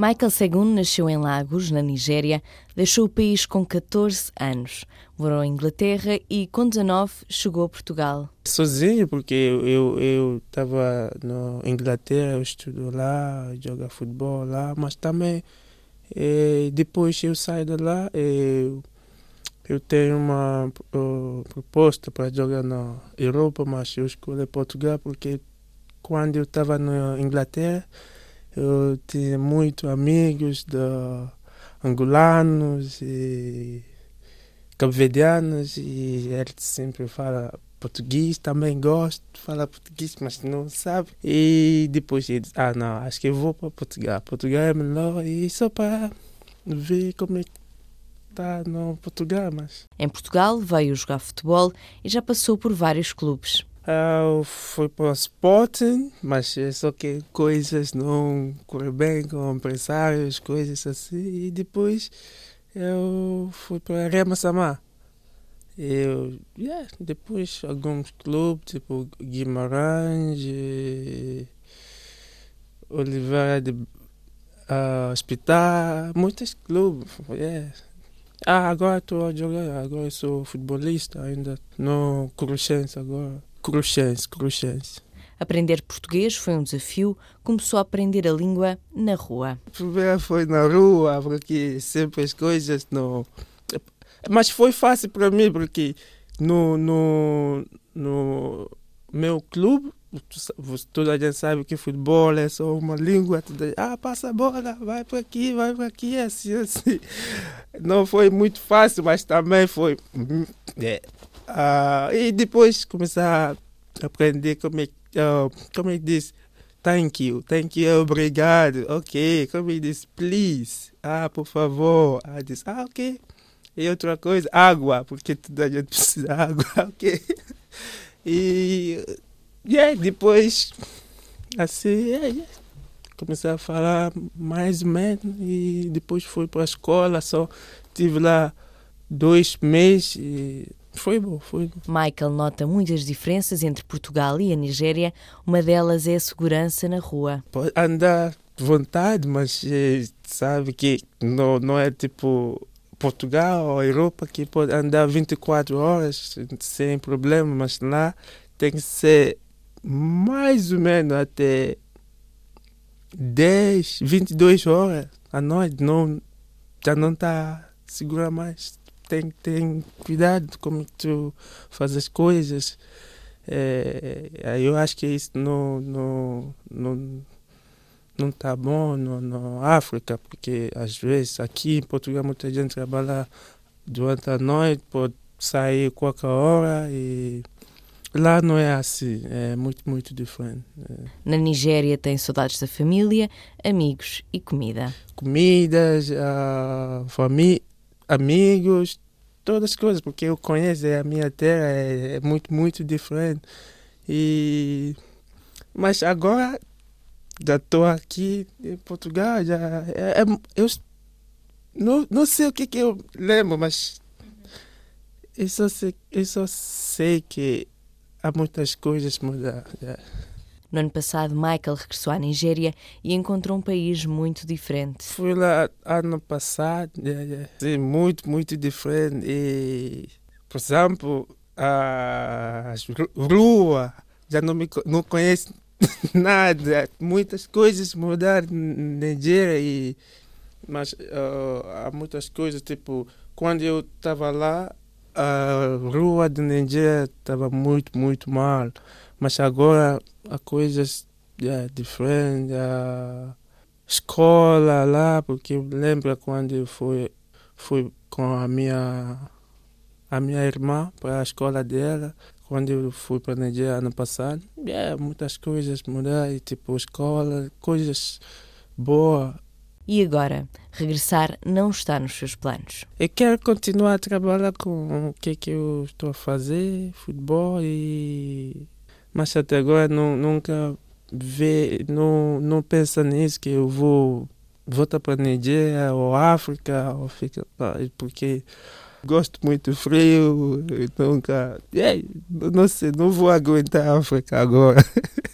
Michael Segun nasceu em Lagos, na Nigéria, deixou o país com 14 anos, morou em Inglaterra e, com 19, chegou a Portugal. Sozinho, porque eu estava na Inglaterra, eu estudo lá, jogo futebol lá, mas também eh, depois eu saio de lá, eu, eu tenho uma uh, proposta para jogar na Europa, mas eu escolhi Portugal porque quando eu estava na Inglaterra, eu tinha muitos amigos da angolanos e cabo-verdianos e eles sempre falam português, também gosto de falar português, mas não sabe. E depois disse, ah não, acho que eu vou para Portugal. Portugal é melhor e só para ver como é que está no Portugal. Mas... Em Portugal veio jogar futebol e já passou por vários clubes. Eu fui para o Sporting, mas é só que coisas não correram bem com empresários, coisas assim. E depois eu fui para Rema Samar. Eu, yeah, depois alguns clubes, tipo Guimarães, Oliveira de uh, Hospital, muitos clubes. Yeah. Ah, agora estou a jogar, agora sou futebolista ainda, no Cruxense agora. Cruxense, Cruxense. Aprender português foi um desafio, começou a aprender a língua na rua. Primeiro foi na rua, porque sempre as coisas não. Mas foi fácil para mim, porque no, no, no meu clube, toda a gente sabe que futebol é só uma língua. Ah, passa a bola, vai para aqui, vai para aqui, assim, assim. Não foi muito fácil, mas também foi. É, Uh, e depois começar a aprender como é, uh, como é que diz thank you, thank you, obrigado, ok, como é que diz please, ah, por favor, ah, diz, ah, ok. E outra coisa, água, porque toda a gente precisa de água, ok. E yeah, depois, assim, yeah, yeah. comecei a falar mais ou menos e depois fui para a escola, só tive lá dois meses e foi bom, foi bom. Michael nota muitas diferenças entre Portugal e a Nigéria. Uma delas é a segurança na rua. Pode andar de vontade, mas eh, sabe que não, não é tipo Portugal ou Europa que pode andar 24 horas sem problema, mas lá tem que ser mais ou menos até 10, 22 horas à noite. Não, já não está segura mais tem, tem cuidado como tu faz as coisas. É, eu acho que isso não, não, não, não tá bom no, no África, porque às vezes aqui em Portugal muita gente trabalha durante a noite, pode sair qualquer hora e lá não é assim, é muito, muito diferente. É. Na Nigéria tem saudades da família, amigos e comida. Comidas, a família amigos, todas as coisas, porque eu conheço a minha terra, é, é muito, muito diferente. E... Mas agora já estou aqui em Portugal, já é, é, eu não, não sei o que, que eu lembro, mas eu só sei, eu só sei que há muitas coisas mudaram. No ano passado, Michael regressou à Nigéria e encontrou um país muito diferente. Fui lá ano passado, é, muito, muito diferente. E, por exemplo, a rua, já não, me, não conheço nada. Muitas coisas mudaram na Nigéria, e, mas uh, há muitas coisas, tipo, quando eu estava lá, a rua de Nigéria estava muito, muito mal. Mas agora há coisas yeah, diferentes. A escola lá, porque eu lembro quando eu fui, fui com a minha, a minha irmã para a escola dela, quando eu fui para a Nigéria ano passado. Yeah, muitas coisas mudaram, tipo escola, coisas boas. E agora, regressar não está nos seus planos? Eu quero continuar a trabalhar com o que, que eu estou a fazer, futebol e mas até agora não, nunca vê, não, não pensa nisso que eu vou voltar para a Nigéria ou África ou fica porque gosto muito frio, nunca, é, não sei, não vou aguentar a África agora.